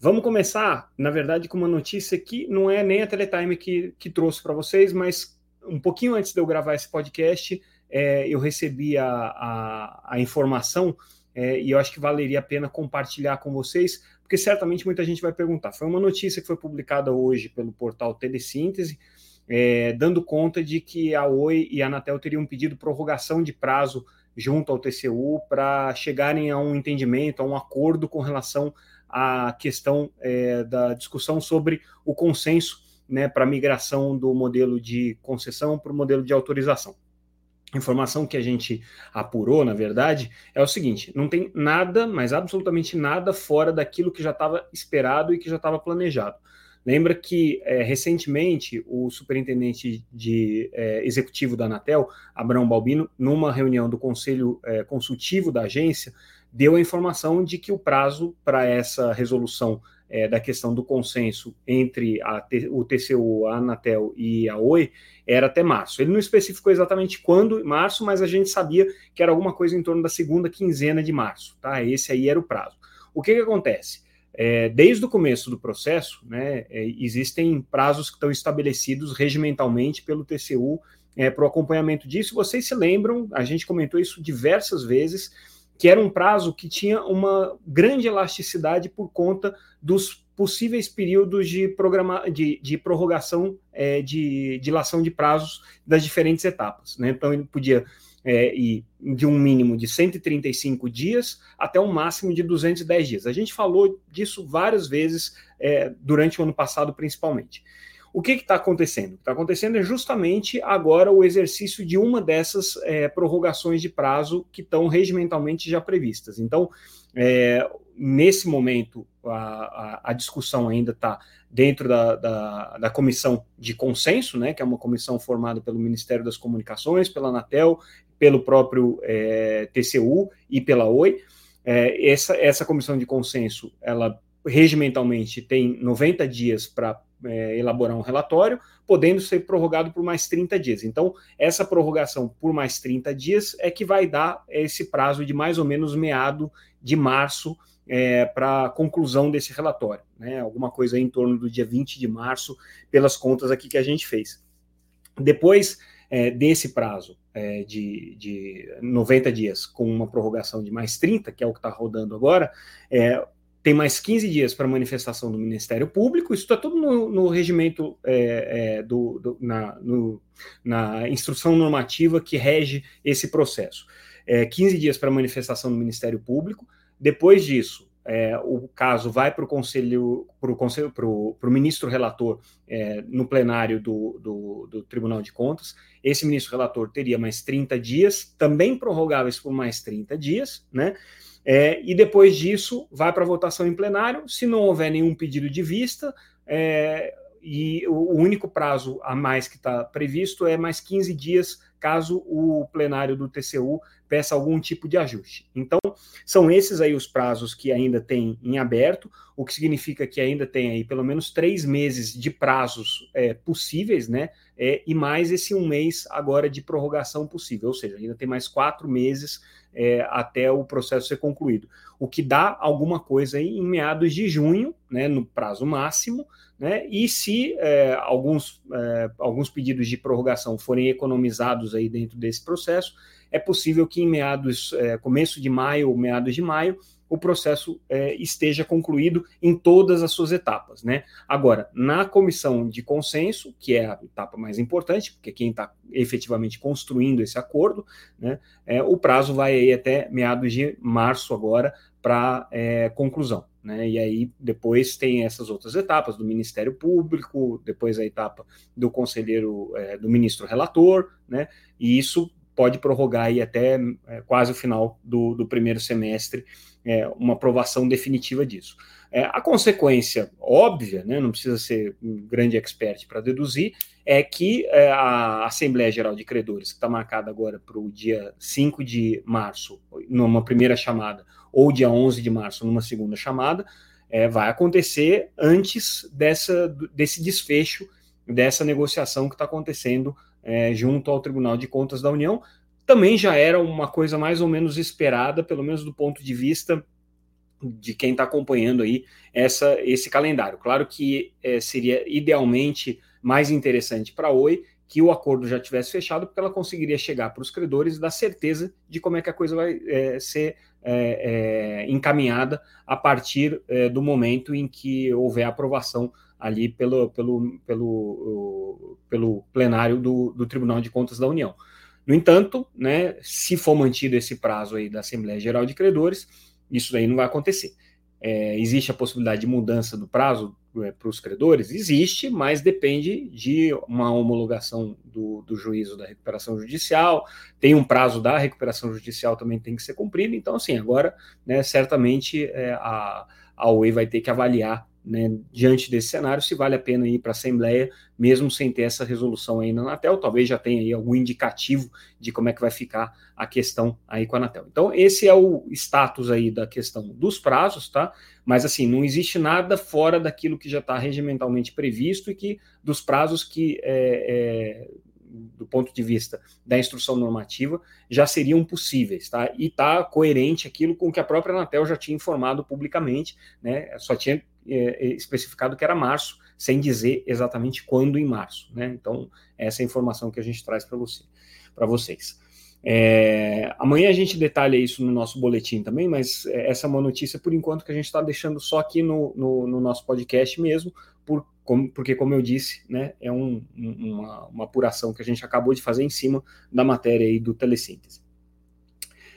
Vamos começar, na verdade, com uma notícia que não é nem a Teletime que, que trouxe para vocês, mas um pouquinho antes de eu gravar esse podcast, é, eu recebi a, a, a informação é, e eu acho que valeria a pena compartilhar com vocês, porque certamente muita gente vai perguntar. Foi uma notícia que foi publicada hoje pelo portal Telesíntese, é, dando conta de que a Oi e a Anatel teriam pedido prorrogação de prazo junto ao TCU para chegarem a um entendimento, a um acordo com relação a questão é, da discussão sobre o consenso né, para a migração do modelo de concessão para o modelo de autorização. Informação que a gente apurou, na verdade, é o seguinte: não tem nada, mas absolutamente nada fora daquilo que já estava esperado e que já estava planejado. Lembra que é, recentemente o superintendente de é, executivo da Anatel, Abraão Balbino, numa reunião do conselho é, consultivo da agência, deu a informação de que o prazo para essa resolução é, da questão do consenso entre a, o TCU, a Anatel e a Oi era até março. Ele não especificou exatamente quando, março, mas a gente sabia que era alguma coisa em torno da segunda quinzena de março, tá? Esse aí era o prazo. O que, que acontece? É, desde o começo do processo, né, é, existem prazos que estão estabelecidos regimentalmente pelo TCU para o acompanhamento disso. Vocês se lembram, a gente comentou isso diversas vezes que era um prazo que tinha uma grande elasticidade por conta dos possíveis períodos de, programa, de, de prorrogação é, de dilação de prazos das diferentes etapas. Né? Então, ele podia é, ir de um mínimo de 135 dias até um máximo de 210 dias. A gente falou disso várias vezes é, durante o ano passado, principalmente. O que está acontecendo? O que está acontecendo é justamente agora o exercício de uma dessas é, prorrogações de prazo que estão regimentalmente já previstas. Então, é, nesse momento, a, a, a discussão ainda está dentro da, da, da, comissão de consenso, né, que é uma comissão formada pelo Ministério das Comunicações, pela Anatel, pelo próprio é, TCU e pela Oi. É, essa, essa comissão de consenso, ela regimentalmente tem 90 dias para é, elaborar um relatório, podendo ser prorrogado por mais 30 dias. Então, essa prorrogação por mais 30 dias é que vai dar esse prazo de mais ou menos meado de março é, para a conclusão desse relatório, né? Alguma coisa em torno do dia 20 de março, pelas contas aqui que a gente fez. Depois é, desse prazo é, de, de 90 dias, com uma prorrogação de mais 30, que é o que está rodando agora, é, tem mais 15 dias para manifestação do Ministério Público, isso está tudo no, no regimento, é, é, do, do na, no, na, instrução normativa que rege esse processo. É, 15 dias para manifestação do Ministério Público, depois disso, é, o caso vai para o conselho, para o conselho, para ministro relator é, no plenário do, do, do, Tribunal de Contas. Esse ministro relator teria mais 30 dias, também prorrogáveis por mais 30 dias, né? É, e depois disso, vai para votação em plenário. Se não houver nenhum pedido de vista, é, e o único prazo a mais que está previsto é mais 15 dias, caso o plenário do TCU peça algum tipo de ajuste. Então, são esses aí os prazos que ainda tem em aberto, o que significa que ainda tem aí pelo menos três meses de prazos é, possíveis, né? É, e mais esse um mês agora de prorrogação possível, ou seja, ainda tem mais quatro meses é, até o processo ser concluído. O que dá alguma coisa em meados de junho, né, no prazo máximo, né, e se é, alguns, é, alguns pedidos de prorrogação forem economizados aí dentro desse processo, é possível que em meados, é, começo de maio ou meados de maio, o processo é, esteja concluído em todas as suas etapas. Né? Agora, na comissão de consenso, que é a etapa mais importante, porque quem está efetivamente construindo esse acordo, né, é, o prazo vai aí até meados de março agora para é, conclusão. Né? E aí depois tem essas outras etapas do Ministério Público, depois a etapa do conselheiro, é, do ministro relator, né? E isso pode prorrogar aí até é, quase o final do, do primeiro semestre é, uma aprovação definitiva disso. É, a consequência óbvia, né, não precisa ser um grande expert para deduzir, é que é, a Assembleia Geral de Credores, que está marcada agora para o dia 5 de março, numa primeira chamada, ou dia 11 de março, numa segunda chamada, é, vai acontecer antes dessa, desse desfecho, dessa negociação que está acontecendo é, junto ao Tribunal de Contas da União. Também já era uma coisa mais ou menos esperada, pelo menos do ponto de vista de quem está acompanhando aí essa, esse calendário. Claro que é, seria idealmente mais interessante para a Oi que o acordo já tivesse fechado, porque ela conseguiria chegar para os credores e dar certeza de como é que a coisa vai é, ser é, é encaminhada a partir é, do momento em que houver aprovação ali pelo, pelo, pelo, pelo plenário do, do Tribunal de Contas da União. No entanto, né, se for mantido esse prazo aí da Assembleia Geral de Credores, isso daí não vai acontecer. É, existe a possibilidade de mudança do prazo é, para os credores? Existe, mas depende de uma homologação do, do, juízo da recuperação judicial, tem um prazo da recuperação judicial também tem que ser cumprido, então assim, agora, né, certamente é, a, a OE vai ter que avaliar né, diante desse cenário, se vale a pena ir para a Assembleia, mesmo sem ter essa resolução aí na Anatel, talvez já tenha aí algum indicativo de como é que vai ficar a questão aí com a Anatel. Então, esse é o status aí da questão dos prazos, tá? Mas assim, não existe nada fora daquilo que já está regimentalmente previsto e que dos prazos que é, é, do ponto de vista da instrução normativa, já seriam possíveis, tá? E está coerente aquilo com que a própria Anatel já tinha informado publicamente, né? Só tinha especificado que era março, sem dizer exatamente quando em março, né? Então, essa é a informação que a gente traz para você, para vocês. É, amanhã a gente detalha isso no nosso boletim também, mas é, essa é uma notícia, por enquanto, que a gente está deixando só aqui no, no, no, nosso podcast mesmo, por, como, porque, como eu disse, né, é um, uma, uma apuração que a gente acabou de fazer em cima da matéria aí do Telesíntese.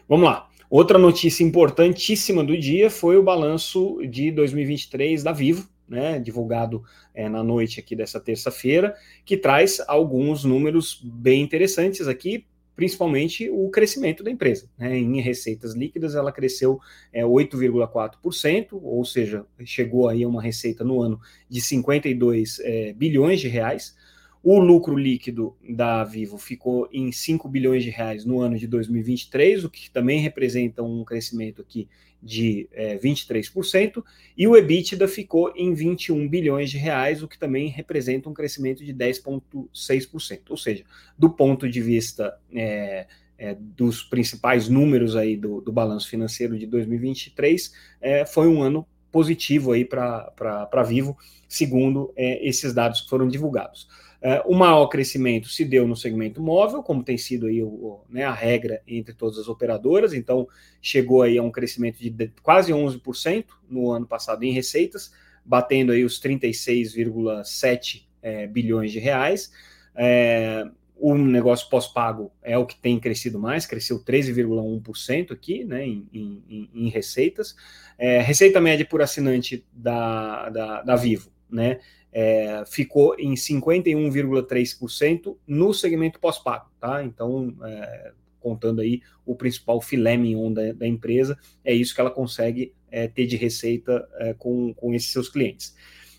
Vamos lá. Outra notícia importantíssima do dia foi o balanço de 2023 da Vivo, né, divulgado é, na noite aqui dessa terça-feira, que traz alguns números bem interessantes aqui, principalmente o crescimento da empresa. Né? Em receitas líquidas, ela cresceu é, 8,4%, ou seja, chegou aí a uma receita no ano de 52 é, bilhões de reais. O lucro líquido da Vivo ficou em 5 bilhões de reais no ano de 2023, o que também representa um crescimento aqui de é, 23%, e o EBITDA ficou em 21 bilhões de reais, o que também representa um crescimento de 10,6%. Ou seja, do ponto de vista é, é, dos principais números aí do, do balanço financeiro de 2023, é, foi um ano positivo aí para Vivo, segundo é, esses dados que foram divulgados. É, o maior crescimento se deu no segmento móvel, como tem sido aí o, né, a regra entre todas as operadoras, então chegou aí a um crescimento de quase 11% no ano passado em receitas, batendo aí os 36,7 é, bilhões de reais. É, o negócio pós-pago é o que tem crescido mais, cresceu 13,1% aqui, né, em, em, em receitas. É, receita média por assinante da, da, da Vivo, né, é, ficou em 51,3% no segmento pós-pago, tá? Então, é, contando aí o principal filé mignon da, da, empresa, é isso que ela consegue é, ter de receita é, com, com esses seus clientes.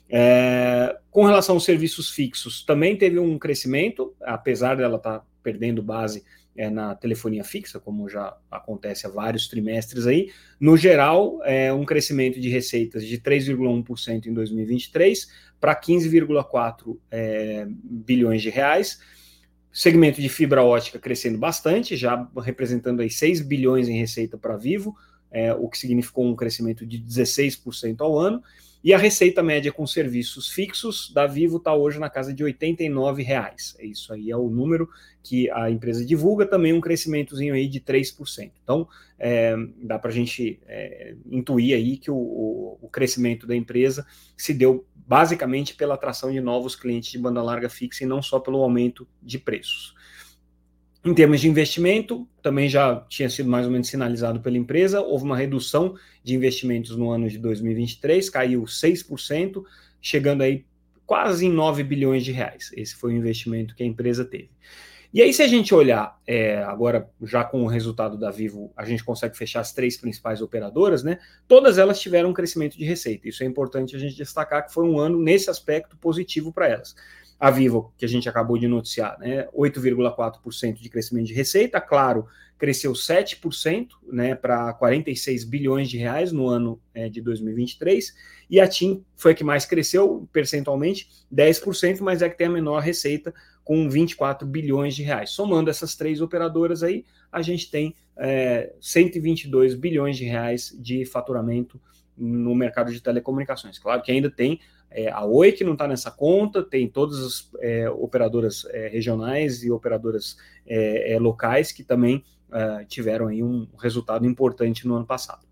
É, com relação aos serviços fixos, também teve um crescimento, apesar dela estar tá perdendo base é, na telefonia fixa, como já acontece há vários trimestres aí. No geral, é um crescimento de receitas de 3,1% em 2023 para 15,4 é, bilhões de reais. Segmento de fibra ótica crescendo bastante, já representando aí 6 bilhões em receita para Vivo, é, o que significou um crescimento de 16% ao ano. E a receita média com serviços fixos da Vivo está hoje na casa de 89 reais. Isso aí é o número que a empresa divulga, também um crescimentozinho aí de 3%. Então, é, dá para a gente é, intuir aí que o, o, o, crescimento da empresa se deu basicamente pela atração de novos clientes de banda larga fixa e não só pelo aumento de preços. Em termos de investimento, também já tinha sido mais ou menos sinalizado pela empresa, houve uma redução de investimentos no ano de 2023, caiu 6%, chegando aí quase em 9 bilhões de reais. Esse foi o investimento que a empresa teve. E aí, se a gente olhar é, agora, já com o resultado da Vivo, a gente consegue fechar as três principais operadoras, né? Todas elas tiveram um crescimento de receita. Isso é importante a gente destacar que foi um ano, nesse aspecto, positivo para elas. A Vivo, que a gente acabou de noticiar, né? 8,4% de crescimento de receita, claro, cresceu 7% né, para 46 bilhões de reais no ano é, de 2023, e a TIM foi a que mais cresceu percentualmente, 10%, mas é que tem a menor receita, com 24 bilhões de reais. Somando essas três operadoras aí, a gente tem é, 122 bilhões de reais de faturamento no mercado de telecomunicações. Claro que ainda tem é, a Oi que não está nessa conta, tem todas as é, operadoras é, regionais e operadoras é, é, locais que também é, tiveram aí um resultado importante no ano passado.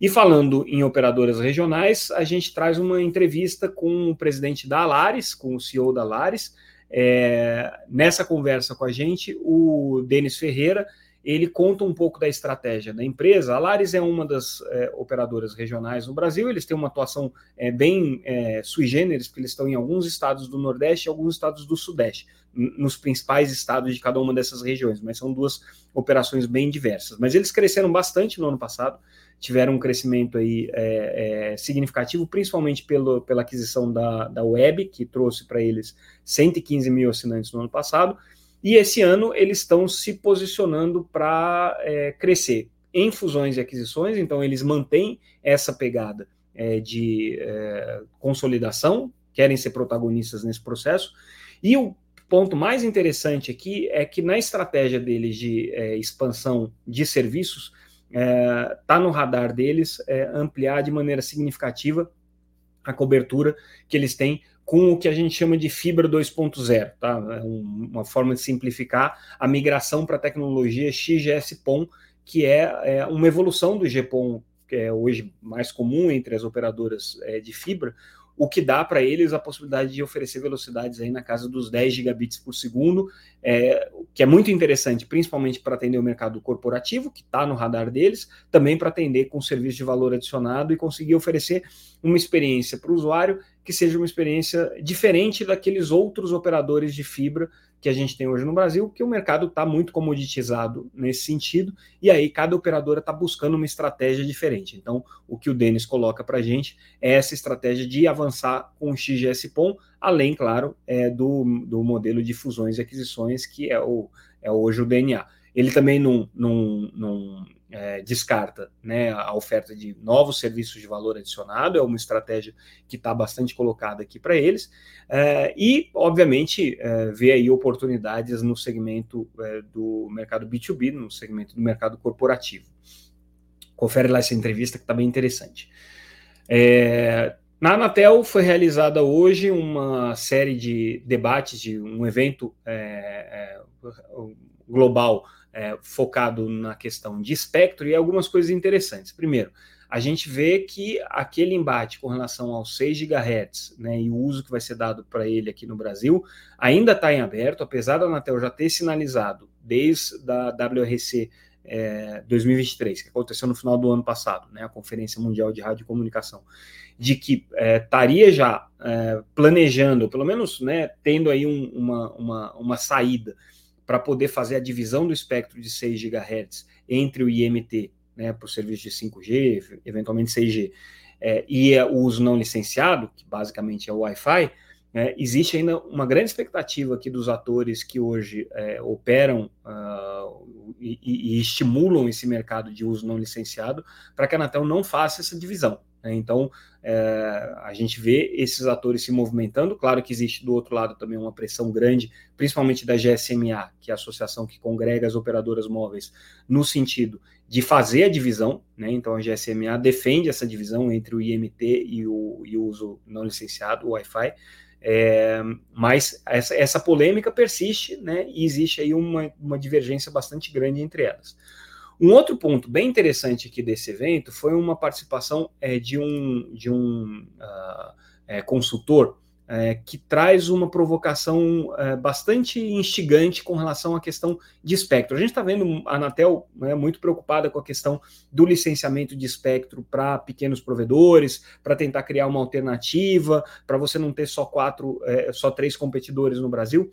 E falando em operadoras regionais, a gente traz uma entrevista com o presidente da Alares, com o CEO da Alares, é, nessa conversa com a gente, o Denis Ferreira ele conta um pouco da estratégia da empresa. A Lares é uma das é, operadoras regionais no Brasil, eles têm uma atuação é, bem é, sui generis, porque eles estão em alguns estados do Nordeste e alguns estados do Sudeste, nos principais estados de cada uma dessas regiões, mas são duas operações bem diversas. Mas eles cresceram bastante no ano passado, tiveram um crescimento aí é, é, significativo, principalmente pelo, pela aquisição da, da Web, que trouxe para eles 115 mil assinantes no ano passado, e esse ano eles estão se posicionando para é, crescer em fusões e aquisições, então eles mantêm essa pegada é, de é, consolidação, querem ser protagonistas nesse processo, e o ponto mais interessante aqui é que na estratégia deles de é, expansão de serviços, está é, no radar deles é, ampliar de maneira significativa a cobertura que eles têm com o que a gente chama de fibra 2.0, tá? É uma forma de simplificar a migração para a tecnologia XGS-PON, que é, é, uma evolução do GPON, que é hoje mais comum entre as operadoras é, de fibra, o que dá para eles a possibilidade de oferecer velocidades aí na casa dos 10 gigabits por segundo, é, que é muito interessante, principalmente para atender o mercado corporativo, que está no radar deles, também para atender com serviço de valor adicionado e conseguir oferecer uma experiência para o usuário que seja uma experiência diferente daqueles outros operadores de fibra que a gente tem hoje no Brasil, que o mercado está muito comoditizado nesse sentido, e aí cada operadora está buscando uma estratégia diferente. Então, o que o Denis coloca para a gente é essa estratégia de avançar com o XGS-PON, além, claro, é, do, do modelo de fusões e aquisições, que é, o, é hoje o DNA. Ele também não, não, não é, descarta né, a oferta de novos serviços de valor adicionado, é uma estratégia que está bastante colocada aqui para eles, é, e, obviamente, é, vê aí oportunidades no segmento é, do mercado B2B, no segmento do mercado corporativo. Confere lá essa entrevista que está bem interessante. É, na Anatel foi realizada hoje uma série de debates, de um evento é, global é, focado na questão de espectro e algumas coisas interessantes. Primeiro, a gente vê que aquele embate com relação aos 6 GHz né, e o uso que vai ser dado para ele aqui no Brasil ainda está em aberto, apesar da Anatel já ter sinalizado desde a WRC é, 2023, que aconteceu no final do ano passado, né, a Conferência Mundial de Rádio e Comunicação, de que é, estaria já é, planejando, pelo menos né, tendo aí um, uma, uma, uma saída para poder fazer a divisão do espectro de 6 GHz entre o IMT, né, para o serviço de 5G, eventualmente 6G, é, e o uso não licenciado, que basicamente é o Wi-Fi, é, existe ainda uma grande expectativa aqui dos atores que hoje é, operam uh, e, e, estimulam esse mercado de uso não licenciado para que a Anatel não faça essa divisão. Né? Então, é, a gente vê esses atores se movimentando. Claro que existe do outro lado também uma pressão grande, principalmente da GSMA, que é a associação que congrega as operadoras móveis, no sentido de fazer a divisão. Né? Então, a GSMA defende essa divisão entre o IMT e o, e o uso não licenciado, o Wi-Fi. É, mas essa, essa polêmica persiste, né? E existe aí uma, uma divergência bastante grande entre elas. Um outro ponto bem interessante aqui desse evento foi uma participação é, de um, de um uh, é, consultor é, que traz uma provocação é, bastante instigante com relação à questão de espectro. A gente está vendo a Anatel né, muito preocupada com a questão do licenciamento de espectro para pequenos provedores, para tentar criar uma alternativa, para você não ter só quatro, é, só três competidores no Brasil.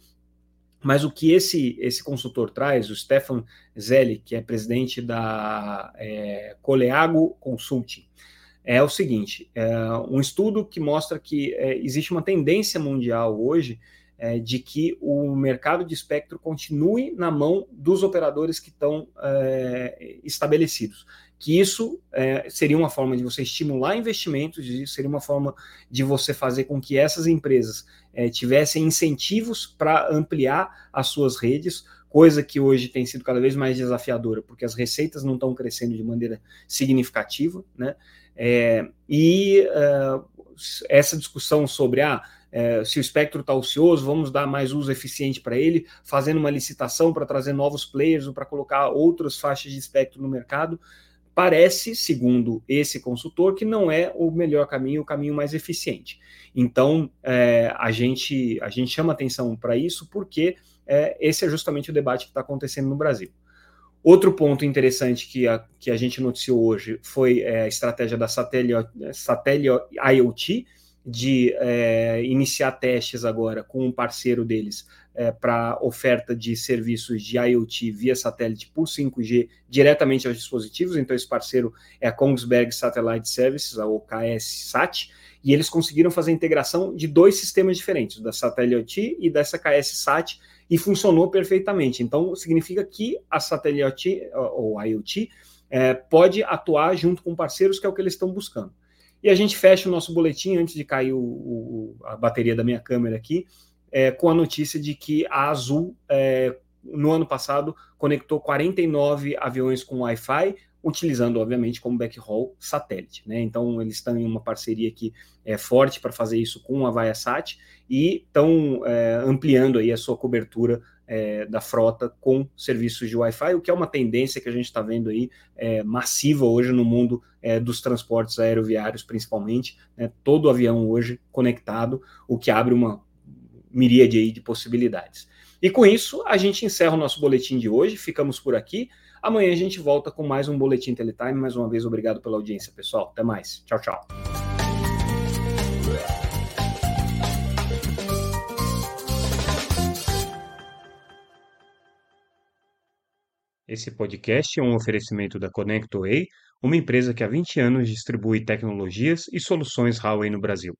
Mas o que esse, esse consultor traz, o Stefan Zelli, que é presidente da é, Coleago Consulting, é o seguinte: é um estudo que mostra que é, existe uma tendência mundial hoje é, de que o mercado de espectro continue na mão dos operadores que estão é, estabelecidos. Que isso é, seria uma forma de você estimular investimentos, seria uma forma de você fazer com que essas empresas é, tivessem incentivos para ampliar as suas redes, coisa que hoje tem sido cada vez mais desafiadora, porque as receitas não estão crescendo de maneira significativa, né? É, e uh, essa discussão sobre ah, é, se o espectro está ocioso, vamos dar mais uso eficiente para ele, fazendo uma licitação para trazer novos players ou para colocar outras faixas de espectro no mercado. Parece, segundo esse consultor, que não é o melhor caminho, o caminho mais eficiente. Então, é, a, gente, a gente chama atenção para isso porque é, esse é justamente o debate que está acontecendo no Brasil. Outro ponto interessante que a, que a gente noticiou hoje foi é, a estratégia da Satélite, Satélite IoT, de é, iniciar testes agora com um parceiro deles é, para oferta de serviços de IoT via satélite por 5G diretamente aos dispositivos. Então, esse parceiro é a Kongsberg Satellite Services, a OKS-SAT, e eles conseguiram fazer a integração de dois sistemas diferentes, da Satellite IoT e dessa KS-SAT, e funcionou perfeitamente. Então, significa que a Satellite ou IoT é, pode atuar junto com parceiros, que é o que eles estão buscando. E a gente fecha o nosso boletim antes de cair o, o, a bateria da minha câmera aqui, é, com a notícia de que a Azul, é, no ano passado, conectou 49 aviões com Wi-Fi, utilizando, obviamente, como backhaul satélite. Né? Então, eles estão em uma parceria aqui é, forte para fazer isso com a Viasat e estão é, ampliando aí a sua cobertura é, da frota com serviços de Wi-Fi, o que é uma tendência que a gente está vendo aí é, massiva hoje no mundo é, dos transportes aeroviários, principalmente. Né? Todo avião hoje conectado, o que abre uma miríade aí de possibilidades. E com isso, a gente encerra o nosso boletim de hoje, ficamos por aqui. Amanhã a gente volta com mais um Boletim Teletime. Mais uma vez, obrigado pela audiência, pessoal. Até mais. Tchau, tchau. Esse podcast é um oferecimento da ConnectWay, uma empresa que há 20 anos distribui tecnologias e soluções Huawei no Brasil.